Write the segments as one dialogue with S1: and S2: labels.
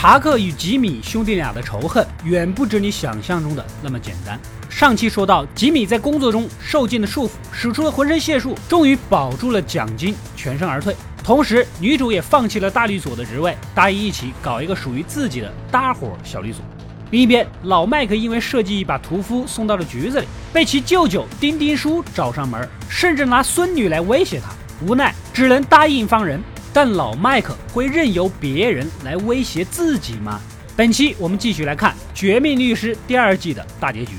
S1: 查克与吉米兄弟俩的仇恨远不止你想象中的那么简单。上期说到，吉米在工作中受尽了束缚，使出了浑身解数，终于保住了奖金，全身而退。同时，女主也放弃了大律所的职位，答应一起搞一个属于自己的搭伙小律所。另一边，老麦克因为设计把屠夫送到了局子里，被其舅舅丁丁叔找上门，甚至拿孙女来威胁他，无奈只能答应放人。但老麦克会任由别人来威胁自己吗？本期我们继续来看《绝命律师》第二季的大结局。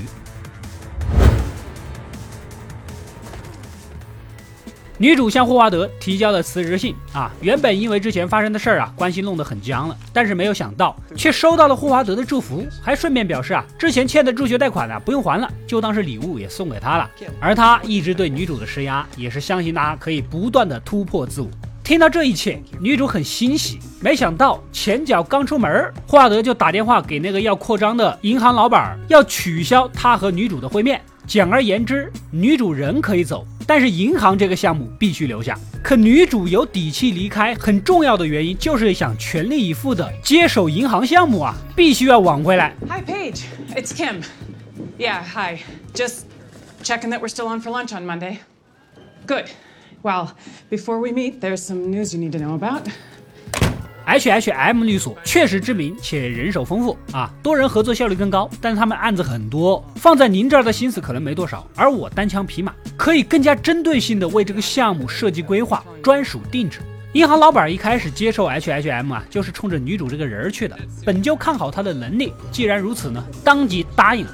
S1: 女主向霍华德提交了辞职信啊，原本因为之前发生的事儿啊，关系弄得很僵了，但是没有想到却收到了霍华德的祝福，还顺便表示啊，之前欠的助学贷款呢不用还了，就当是礼物也送给他了。而他一直对女主的施压，也是相信她可以不断的突破自我。听到这一切，女主很欣喜，没想到前脚刚出门，霍华德就打电话给那个要扩张的银行老板，要取消他和女主的会面。简而言之，女主人可以走。但是银行这个项目必须留下。可女主有底气离开，很重要的原因就是想全力以赴的接手银行项目啊，必须要挽回来。
S2: Hi Paige, it's Kim. Yeah, hi. Just checking that we're still on for lunch on Monday. Good. Well, before we meet, there's some news you need to know about.
S1: H H M 律所确实知名且人手丰富啊，多人合作效率更高，但是他们案子很多，放在您这儿的心思可能没多少，而我单枪匹马，可以更加针对性的为这个项目设计规划，专属定制。银行老板一开始接受 H H M 啊，就是冲着女主这个人去的，本就看好她的能力，既然如此呢，当即答应。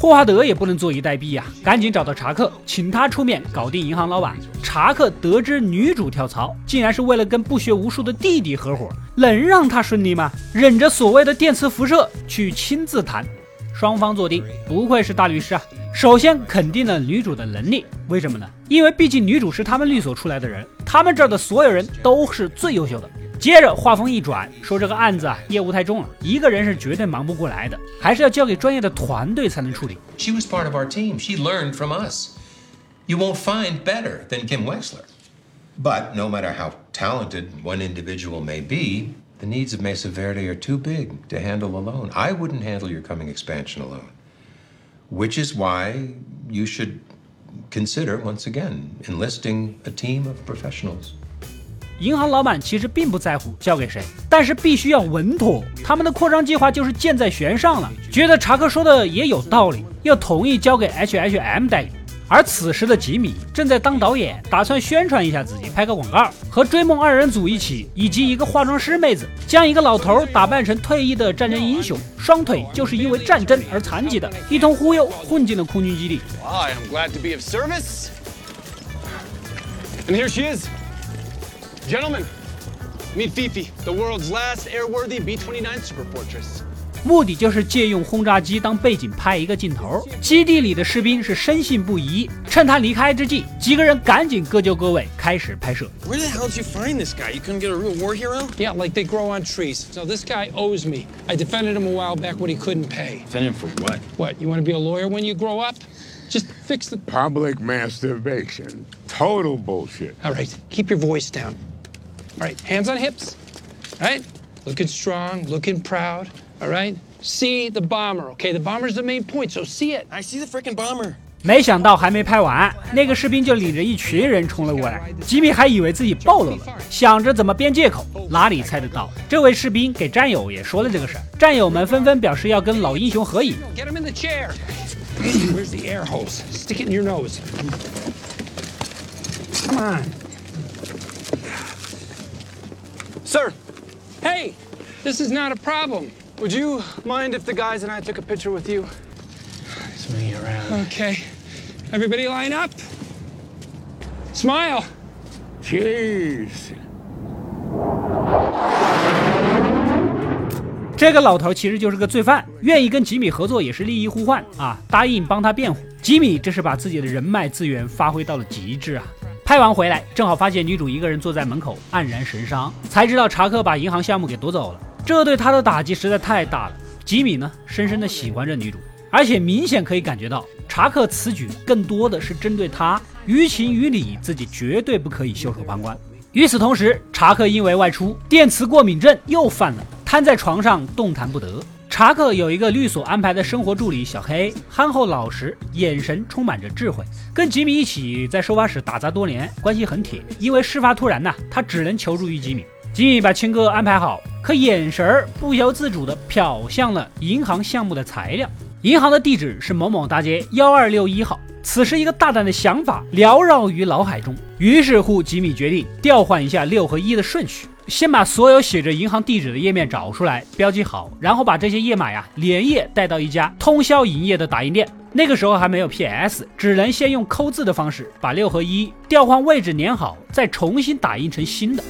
S1: 霍华德也不能坐以待毙呀，赶紧找到查克，请他出面搞定银行老板。查克得知女主跳槽，竟然是为了跟不学无术的弟弟合伙，能让他顺利吗？忍着所谓的电磁辐射去亲自谈，双方坐定，不愧是大律师啊！首先肯定了女主的能力，为什么呢？因为毕竟女主是他们律所出来的人，他们这儿的所有人都是最优秀的。接着话锋一转，说这个案子啊业务太重了，一个人是绝对忙不过来的，还是要交给专业的团队才能处理。
S3: She was part of our team. She learned from us. You won't find better than Kim Wexler. But no matter how talented one individual may be, the needs of Mesa Verde are too big to handle alone. I wouldn't handle your coming expansion alone. Which is why you should consider once again enlisting a team of professionals.
S1: 银行老板其实并不在乎交给谁，但是必须要稳妥。他们的扩张计划就是箭在弦上了，觉得查克说的也有道理，又同意交给 H H M 代理。而此时的吉米正在当导演，打算宣传一下自己，拍个广告，和追梦二人组一起，以及一个化妆师妹子，将一个老头打扮成退役的战争英雄，双腿就是因为战争而残疾的，一通忽悠混进了空军基地。
S4: I am glad to be of service. And here she is. Gentlemen, meet Fifi, the world's last airworthy B-29 Super Fortress.
S1: 目的就是借用轰炸机当背景拍一个镜头。基地里的士兵是深信不疑。趁他离开之际，几个人赶紧各就各位，开始拍摄。
S4: Where the hell did you find this guy? You couldn't get a real war hero?
S5: Yeah, like they grow on trees. So this guy owes me. I defended him a while back when he couldn't pay.
S4: Defend him for what?
S5: What? You want to be a lawyer when you grow up? Just fix the
S6: public masturbation. Total bullshit.
S5: All right, keep your voice down. All right, hands on hips. All right, looking strong, looking proud. All right, see the bomber. Okay, the bomber's the main point, so see it.
S4: I see the freaking bomber.
S1: 没想到还没拍完，那个士兵就领着一群人冲了过来。吉米还以为自己暴露了，想着怎么编借口，哪里猜得到，这位士兵给战友也说了这个事儿。战友们纷纷表示要跟老英雄合影。
S5: Get him in the chair. Where's the air hose? Stick it in your nose. Come on.
S4: Sir,
S5: Hey, this is not a problem.
S4: would you mind if the guys and I took a picture with you?
S5: Me around. Okay. Everybody line up. Smile.
S6: Jeez.
S1: 这个老头其实就是个罪犯，愿意跟吉米合作也是利益互换啊，答应帮他辩护。吉米这是把自己的人脉资源发挥到了极致啊！拍完回来，正好发现女主一个人坐在门口，黯然神伤，才知道查克把银行项目给夺走了。这对他的打击实在太大了。吉米呢，深深的喜欢着女主，而且明显可以感觉到，查克此举更多的是针对他，于情于理，自己绝对不可以袖手旁观。与此同时，查克因为外出，电磁过敏症又犯了。瘫在床上动弹不得。查克有一个律所安排的生活助理小黑，憨厚老实，眼神充满着智慧，跟吉米一起在收发室打杂多年，关系很铁。因为事发突然呐，他只能求助于吉米。吉米把亲哥安排好，可眼神儿不由自主地瞟向了银行项目的材料。银行的地址是某某大街幺二六一号。此时，一个大胆的想法缭绕于脑海中。于是乎，吉米决定调换一下六和一的顺序。先把所有写着银行地址的页面找出来，标记好，然后把这些页码呀连夜带到一家通宵营业的打印店。那个时候还没有 PS，只能先用抠字的方式把六和一调换位置粘好，再重新打印成新的。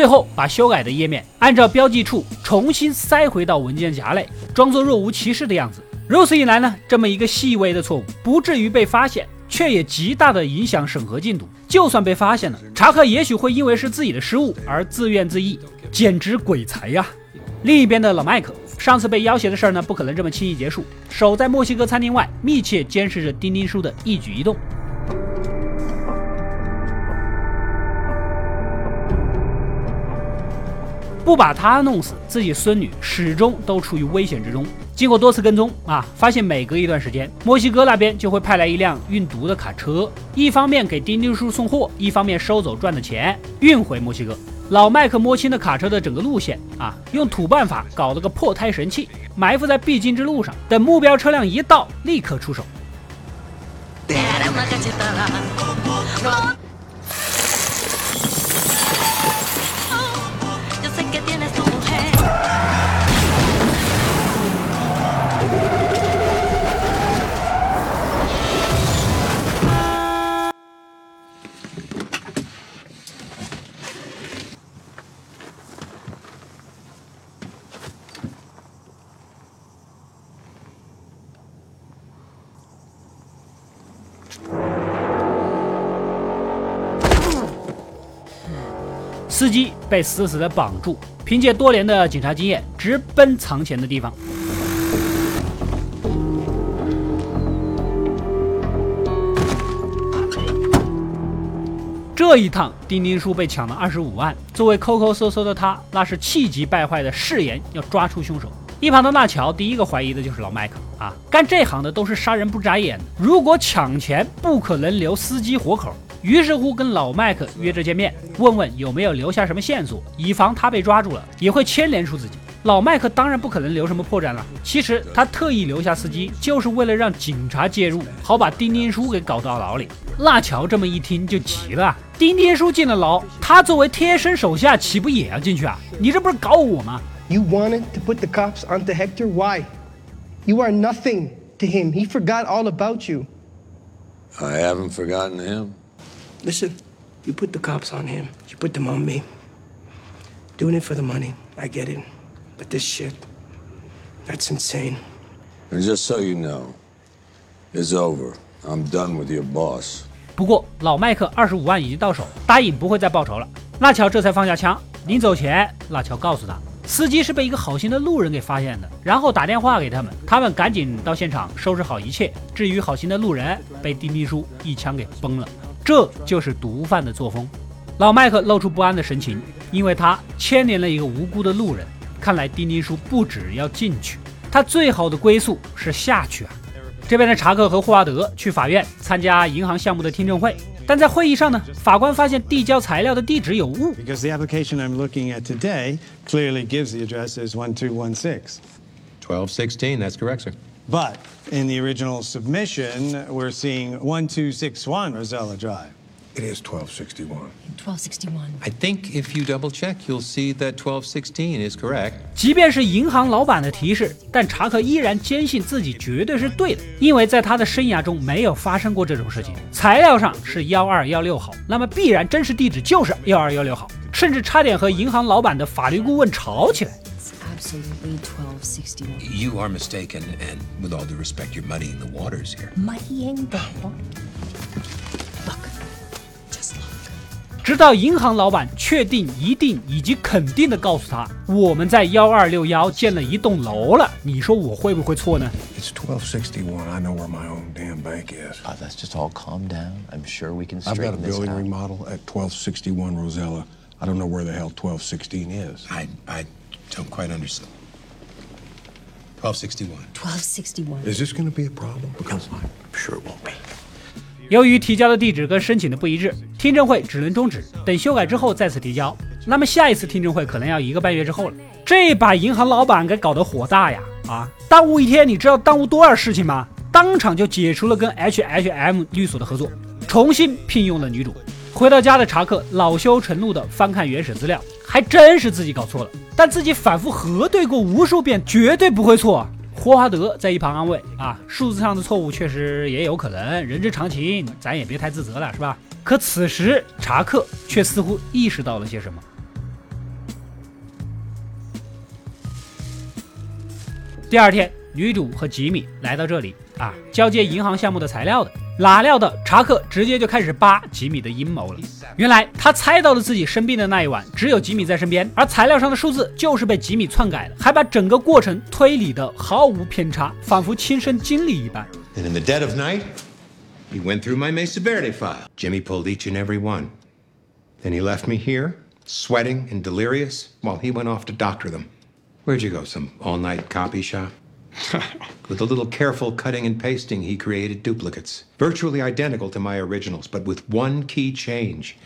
S1: 最后把修改的页面按照标记处重新塞回到文件夹内，装作若无其事的样子。如此一来呢，这么一个细微的错误不至于被发现，却也极大的影响审核进度。就算被发现了，查克也许会因为是自己的失误而自怨自艾，简直鬼才呀！另一边的老麦克，上次被要挟的事儿呢，不可能这么轻易结束，守在墨西哥餐厅外，密切监视着丁丁叔的一举一动。不把他弄死，自己孙女始终都处于危险之中。经过多次跟踪啊，发现每隔一段时间，墨西哥那边就会派来一辆运毒的卡车，一方面给丁丁叔送货，一方面收走赚的钱运回墨西哥。老麦克摸清了卡车的整个路线啊，用土办法搞了个破胎神器，埋伏在必经之路上，等目标车辆一到，立刻出手。司机被死死的绑住，凭借多年的警察经验，直奔藏钱的地方。这一趟，丁丁叔被抢了二十五万。作为抠抠搜搜的他，那是气急败坏的誓言要抓出凶手。一旁的纳乔第一个怀疑的就是老麦克啊，干这行的都是杀人不眨眼的，如果抢钱，不可能留司机活口。于是乎，跟老麦克约着见面，问问有没有留下什么线索，以防他被抓住了，也会牵连出自己。老麦克当然不可能留什么破绽了。其实他特意留下司机，就是为了让警察介入，好把丁丁叔给搞到牢里。辣乔这么一听就急了：丁丁叔进了牢，他作为贴身手下，岂不也要进去啊？你这不是搞我吗
S7: ？You wanted to put the cops onto Hector? Why? You are nothing to him. He forgot all about you.
S6: I haven't forgotten him.
S7: Listen, you put the cops on him. You put them on me. Doing it for the money. I get it. But this shit, that's insane.
S6: And just so you know, it's over. I'm done with your boss.
S1: 不过老麦克二十五万已经到手，答应不会再报仇了。纳乔这才放下枪。临走前，纳乔告诉他，司机是被一个好心的路人给发现的，然后打电话给他们，他们赶紧到现场收拾好一切。至于好心的路人，被丁丁叔一枪给崩了。这就是毒贩的作风。老麦克露出不安的神情，因为他牵连了一个无辜的路人。看来丁丁叔不止要进去，他最好的归宿是下去啊。这边的查克和霍华德去法院参加银行项目的听证会，但在会议上呢，法官发现递交材料的地址有误。
S8: Because the application I'm looking at today clearly gives the address as one two one six.
S3: Twelve sixteen. That's correct, sir.
S8: But in the original submission, we're seeing 1261 Rosella Drive.
S6: It is 1261.
S9: 1261.
S3: I think if you double check, you'll see that 1216 is correct.
S1: 即便是银行老板的提示，但查克依然坚信自己绝对是对的，因为在他的生涯中没有发生过这种事情。材料上是幺二幺六号，那么必然真实地址就是幺二幺六号，甚至差点和银行老板的法律顾问吵起来。
S9: absolutely 1261.
S3: You are mistaken, and with all due respect, you're muddying the waters here.
S9: Muddying the water. Look. Just look.
S1: 直到银行老板确定、一定以及肯定的告诉他，我们在幺二六幺建了一栋楼了。你说我会不会错呢？
S10: It's twelve sixty one. I know where my own damn bank is.
S11: Uh, let's just all calm down. I'm sure we can
S10: I've got a
S11: straighten this
S10: building
S11: out.
S10: remodel at twelve sixty one Rosella. I don't know where the hell twelve sixteen is.
S3: I, I don't quite understand. 1261.
S9: 1261.
S10: Is this going to be a problem? Because I'm sure it won't be.
S1: 由于提交的地址跟申请的不一致，听证会只能终止，等修改之后再次提交。那么下一次听证会可能要一个半月之后了。这把银行老板给搞得火大呀！啊，耽误一天，你知道耽误多少事情吗？当场就解除了跟 H H M 律所的合作，重新聘用了女主。回到家的查克恼羞成怒地翻看原始资料，还真是自己搞错了，但自己反复核对过无数遍，绝对不会错。霍华德在一旁安慰：“啊，数字上的错误确实也有可能，人之常情，咱也别太自责了，是吧？”可此时查克却似乎意识到了些什么。第二天，女主和吉米来到这里啊，交接银行项目的材料的。哪料到查克直接就开始扒吉米的阴谋了。原来他猜到了自己生病的那一晚只有吉米在身边，而材料上的数字就是被吉米篡改了，还把整个过程推理的毫无偏差，仿佛亲身经历一般。
S3: And in the dead of night, he went through my Mesa Verde file. Jimmy pulled each and every one. Then he left me here, sweating and delirious, while he went off to doctor them. Where'd you go? Some all night copy shop? With a little careful cutting and pasting, he created duplicates, virtually identical to my originals, but with one key change.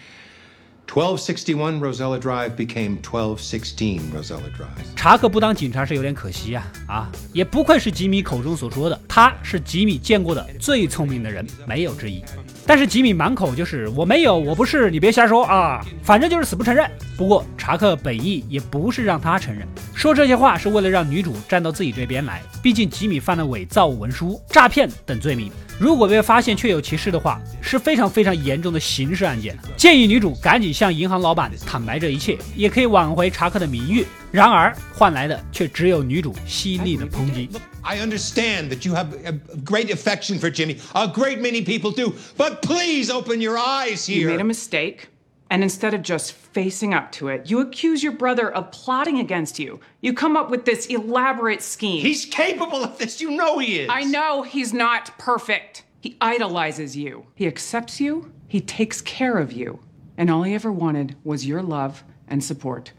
S3: 1261 Rosella Drive became 1216 Rosella Drive.
S1: 查克不当警察是有点可惜呀、啊，啊，也不愧是吉米口中所说的，他是吉米见过的最聪明的人，没有之一。但是吉米满口就是我没有，我不是，你别瞎说啊，反正就是死不承认。不过查克本意也不是让他承认，说这些话是为了让女主站到自己这边来。毕竟吉米犯了伪造文书、诈骗等罪名，如果被发现确有其事的话，是非常非常严重的刑事案件。建议女主赶紧向银行老板坦白这一切，也可以挽回查克的名誉。然而换来的却只有女主犀利的抨击。
S3: I understand that you have a great affection for Jimmy. A great many people do. But please open your eyes here.
S2: You made a mistake, and instead of just facing up to it, you accuse your brother of plotting against you. You come up with this elaborate scheme.
S3: He's capable of this. You know he is.
S2: I know he's not perfect. He idolizes you. He accepts you. He takes care of you. And all he ever wanted was your love and support.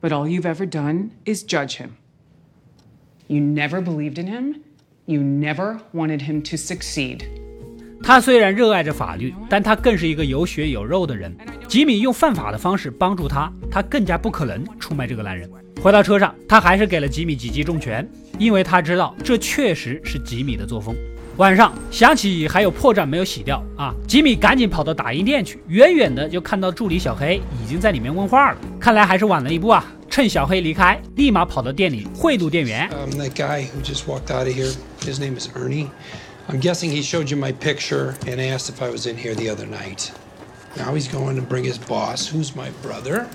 S2: But all you've ever done is judge him. You never believed in him. You never wanted him to succeed.
S1: 他虽然热爱着法律，但他更是一个有血有肉的人。吉米用犯法的方式帮助他，他更加不可能出卖这个男人。回到车上，他还是给了吉米几记重拳，因为他知道这确实是吉米的作风。晚上想起还有破绽没有洗掉啊，吉米赶紧跑到打印店去，远远的就看到助理小黑已经在里面问话了，看来还是晚了一步啊。趁小黑离开，立马跑到店里贿赂店员。
S5: Um, that guy who just walked out of here, his name is Ernie. I'm guessing he showed you my picture and asked if I was in here the other night. Now he's going to bring his boss, who's my brother.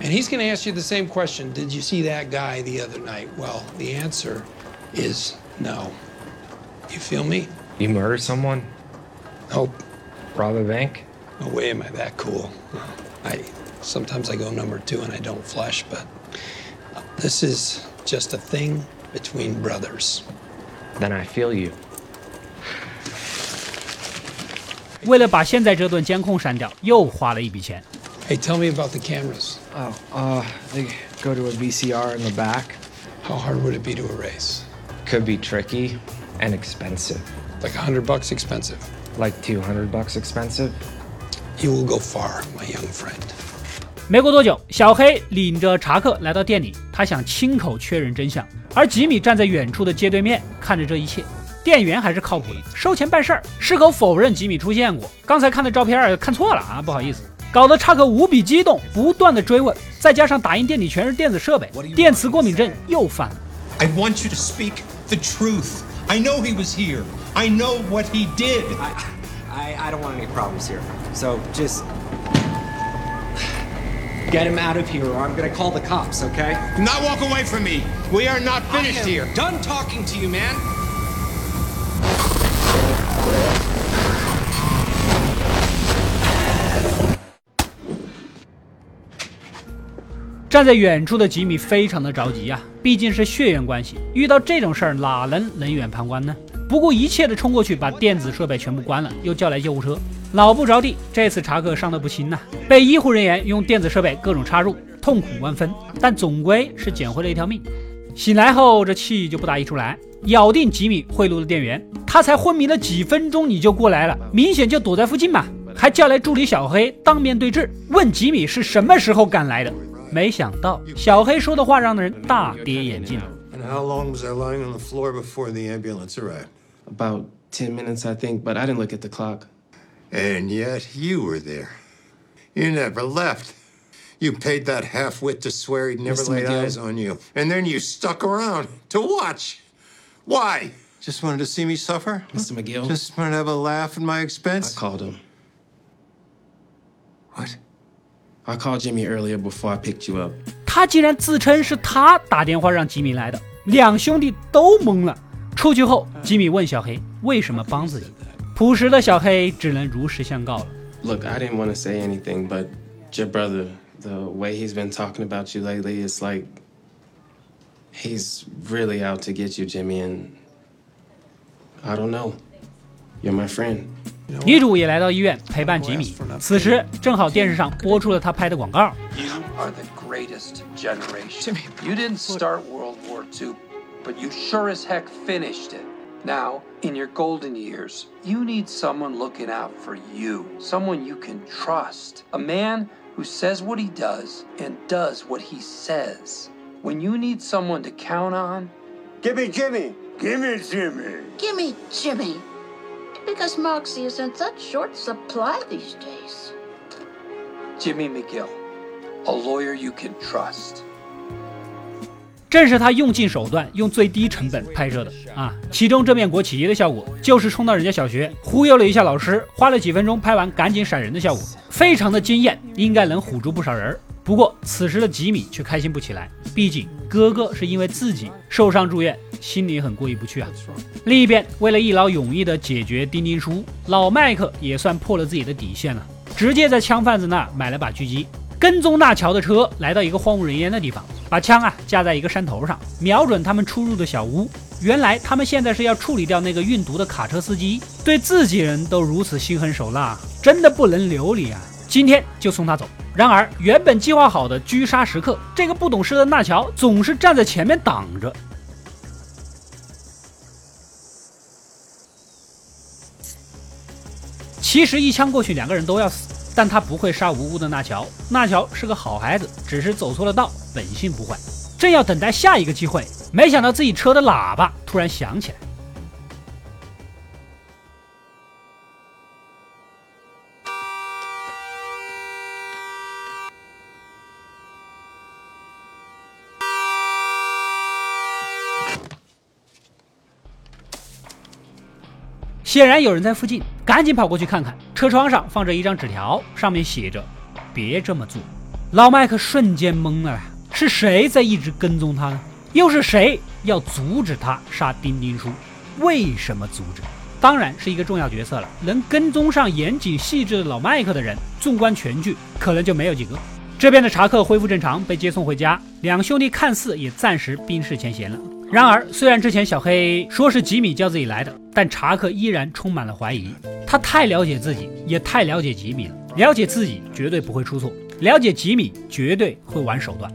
S5: And he's going to ask you the same question Did you see that guy the other night? Well, the answer is no. You feel me?
S12: You murder someone?
S5: Nope.
S12: Rob a bank?
S5: No way am I that cool. I sometimes I go number two and I don't flush, but this is just a thing between brothers.
S12: Then I feel you.
S1: 为了把现在这段监控删掉，又花了一笔钱。
S5: Hey, tell me about the cameras.
S12: Oh, uh, they go to a VCR in the back.
S5: How hard would it be to erase?
S12: Could be tricky and expensive.
S5: Like a hundred bucks expensive.
S12: Like 200 bucks expensive?
S5: You will go far, my young friend.
S1: 没过多久，小黑领着查克来到店里，他想亲口确认真相，而吉米站在远处的街对面看着这一切。店员还是靠谱的，收钱办事儿，矢口否认吉米出现过。刚才看的照片看错了啊，不好意思，搞得查克无比激动，不断的追问，再加上打印店里全是电子设备，电磁过敏症又犯了。
S3: I want you to speak the truth. I know he was here. I know what he did.
S13: I, I don't want any problems here. So just get him out of here or I'm gonna call the cops, okay?
S3: Do not walk away from me. We are not finished here.
S13: Done talking to you, man.
S1: 站在远处的吉米非常的着急呀，毕竟是血缘关系，遇到这种事儿哪能冷眼旁观呢？不顾一切的冲过去，把电子设备全部关了，又叫来救护车。老不着地，这次查克伤得不轻呐，被医护人员用电子设备各种插入，痛苦万分，但总归是捡回了一条命。醒来后，这气就不打一处来，咬定吉米贿赂了店员，他才昏迷了几分钟你就过来了，明显就躲在附近嘛，还叫来助理小黑当面对质，问吉米是什么时候赶来的。没想到小黑说的话让人大跌眼镜。
S14: And how long was I lying on the floor before the ambulance arrived?
S15: About 10 minutes, I think, but I didn't look at the clock.
S14: And yet you were there. You never left. You paid that half-wit to swear he'd never
S15: Mr.
S14: laid
S15: McGill.
S14: eyes on you. And then you stuck around to watch. Why? Just wanted to see me suffer?
S15: Mr. McGill.
S14: Just wanted to have a laugh at my
S15: I
S14: expense?
S15: called him.
S14: What?
S15: I called Jimmy earlier before I picked you up.
S1: 他竟然自称是他打电话让吉米来的，两兄弟都懵了。出去后，吉米问小黑为什么帮自己，朴实的小黑只能如实相告了。
S15: Look, I didn't want to say anything, but your brother, the way he's been talking about you lately, it's like he's really out to get you, Jimmy, and I don't know. You're my friend.
S1: 女主也来到医院陪伴吉米。此时正好电视上播出了他拍的广告。
S16: You are the greatest generation. You didn't start World War II, but you sure as heck finished it. Now, in your golden years, you need someone looking out for you, someone you can trust, a man who says what he does and does what he says. When you need someone to count on,
S14: Gimme, gimme! Gimme, Jimmy!
S17: Gimme, Jimmy. Because Moxie is in such short supply these days.
S16: Jimmy McGill, a lawyer you can trust.
S1: 正是他用尽手段，用最低成本拍摄的啊！其中这面国旗的效果，就是冲到人家小学忽悠了一下老师，花了几分钟拍完，赶紧闪人的效果，非常的惊艳，应该能唬住不少人。不过此时的吉米却开心不起来，毕竟哥哥是因为自己受伤住院，心里很过意不去啊。另一边，为了一劳永逸的解决丁丁叔，老麦克也算破了自己的底线了，直接在枪贩子那买了把狙击，跟踪纳乔的车来到一个荒无人烟的地方，把枪啊架在一个山头上，瞄准他们出入的小屋。原来他们现在是要处理掉那个运毒的卡车司机，对自己人都如此心狠手辣，真的不能留你啊！今天就送他走。然而，原本计划好的狙杀时刻，这个不懂事的纳乔总是站在前面挡着。其实一枪过去，两个人都要死，但他不会杀无辜的纳乔。纳乔是个好孩子，只是走错了道，本性不坏。正要等待下一个机会，没想到自己车的喇叭突然响起来。显然有人在附近，赶紧跑过去看看。车窗上放着一张纸条，上面写着：“别这么做。”老麦克瞬间懵了，是谁在一直跟踪他呢？又是谁要阻止他杀丁丁叔？为什么阻止？当然是一个重要角色了。能跟踪上严谨细致的老麦克的人，纵观全剧可能就没有几个。这边的查克恢复正常，被接送回家，两兄弟看似也暂时冰释前嫌了。然而，虽然之前小黑说是吉米叫自己来的，但查克依然充满了怀疑。他太了解自己，也太了解吉米了，了解自己绝对不会出错，了解吉米绝对会玩手段。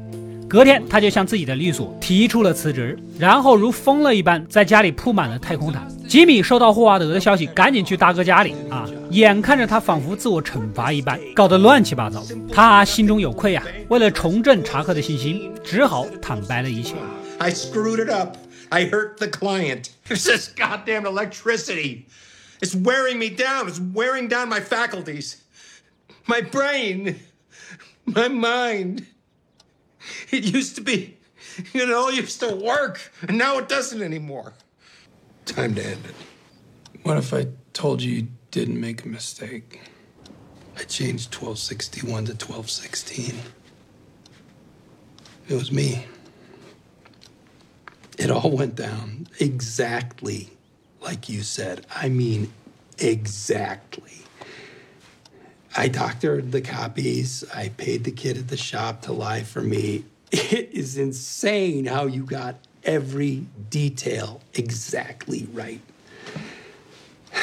S1: 隔天，他就向自己的律所提出了辞职，然后如疯了一般在家里铺满了太空毯。吉米收到霍华德的消息，赶紧去大哥家里啊，眼看着他仿佛自我惩罚一般，搞得乱七八糟。他心中有愧啊，为了重振查克的信心，只好坦白了一切。
S14: I screwed it up. I hurt the client. It's this goddamn electricity. It's wearing me down. It's wearing down my faculties. My brain. My mind. It used to be, you know, used to work, and now it doesn't anymore. Time to end it.
S5: What if I told you you didn't make a mistake? I changed 1261 to 1216. It was me. It all went down exactly like you said. I mean, exactly. I doctored the copies. I paid the kid at the shop to lie for me. It is insane how you got every detail exactly right.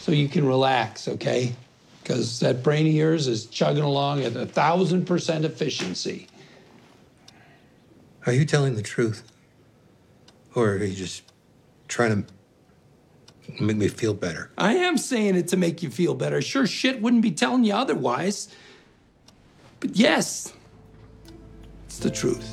S5: So you can relax, okay? Because that brain of yours is chugging along at a thousand percent efficiency.
S14: Are you telling the truth? Or are you just trying to make me feel better?
S5: I am saying it to make you feel better. Sure shit wouldn't be telling you otherwise. But yes, it's the truth.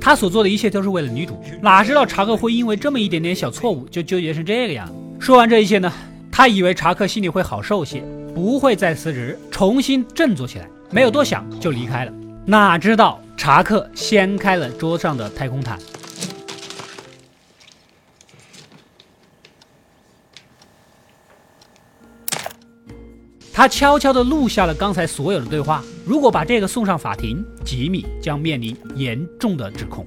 S1: 他所做的一切都是为了女主，哪知道查克会因为这么一点点小错误就纠结成这个样子？说完这一切呢，他以为查克心里会好受些，不会再辞职，重新振作起来，没有多想就离开了。哪知道查克掀开了桌上的太空毯。他悄悄地录下了刚才所有的对话。如果把这个送上法庭，吉米将面临严重的指控。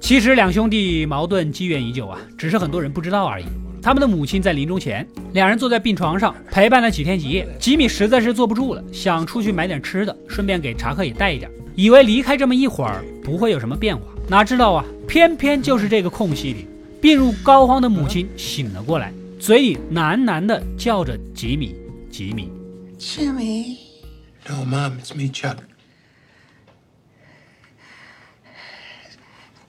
S1: 其实两兄弟矛盾积怨已久啊，只是很多人不知道而已。他们的母亲在临终前，两人坐在病床上陪伴了几天几夜。吉米实在是坐不住了，想出去买点吃的，顺便给查克也带一点，以为离开这么一会儿不会有什么变化。哪知道啊，偏偏就是这个空隙里，病入膏肓的母亲醒了过来，嘴里喃喃地叫着吉米，吉米。
S17: Jimmy.
S14: No, Mom, it's me, Chuck.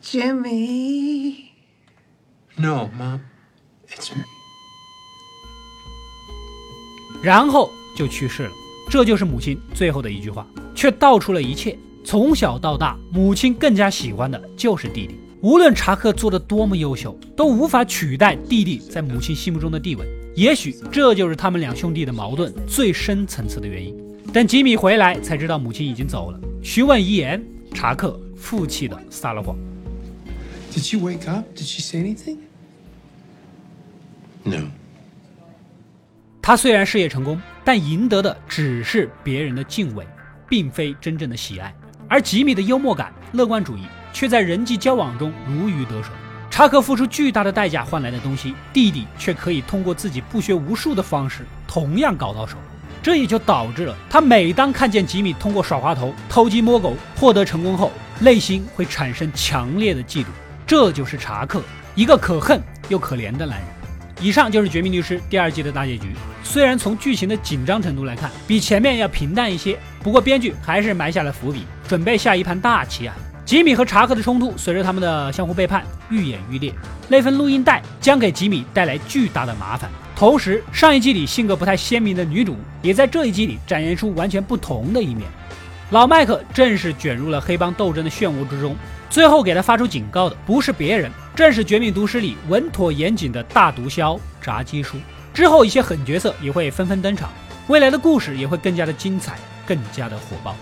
S17: Jimmy.
S14: No, Mom, it's me.
S1: 然后就去世了。这就是母亲最后的一句话，却道出了一切。从小到大，母亲更加喜欢的就是弟弟。无论查克做的多么优秀，都无法取代弟弟在母亲心目中的地位。也许这就是他们两兄弟的矛盾最深层次的原因。等吉米回来，才知道母亲已经走了。询问遗言，查克负气的撒了谎。
S14: Did she wake up? Did she say anything? No.
S1: 他虽然事业成功，但赢得的只是别人的敬畏，并非真正的喜爱。而吉米的幽默感、乐观主义，却在人际交往中如鱼得水。查克付出巨大的代价换来的东西，弟弟却可以通过自己不学无术的方式同样搞到手。这也就导致了他每当看见吉米通过耍滑头、偷鸡摸狗获得成功后，内心会产生强烈的嫉妒。这就是查克，一个可恨又可怜的男人。以上就是《绝命律师》第二季的大结局。虽然从剧情的紧张程度来看，比前面要平淡一些，不过编剧还是埋下了伏笔，准备下一盘大棋啊！吉米和查克的冲突，随着他们的相互背叛愈演愈烈。那份录音带将给吉米带来巨大的麻烦。同时，上一季里性格不太鲜明的女主，也在这一季里展现出完全不同的一面。老麦克正式卷入了黑帮斗争的漩涡之中。最后给他发出警告的不是别人，正是《绝命毒师》里稳妥严谨的大毒枭炸鸡叔。之后一些狠角色也会纷纷登场，未来的故事也会更加的精彩，更加的火爆。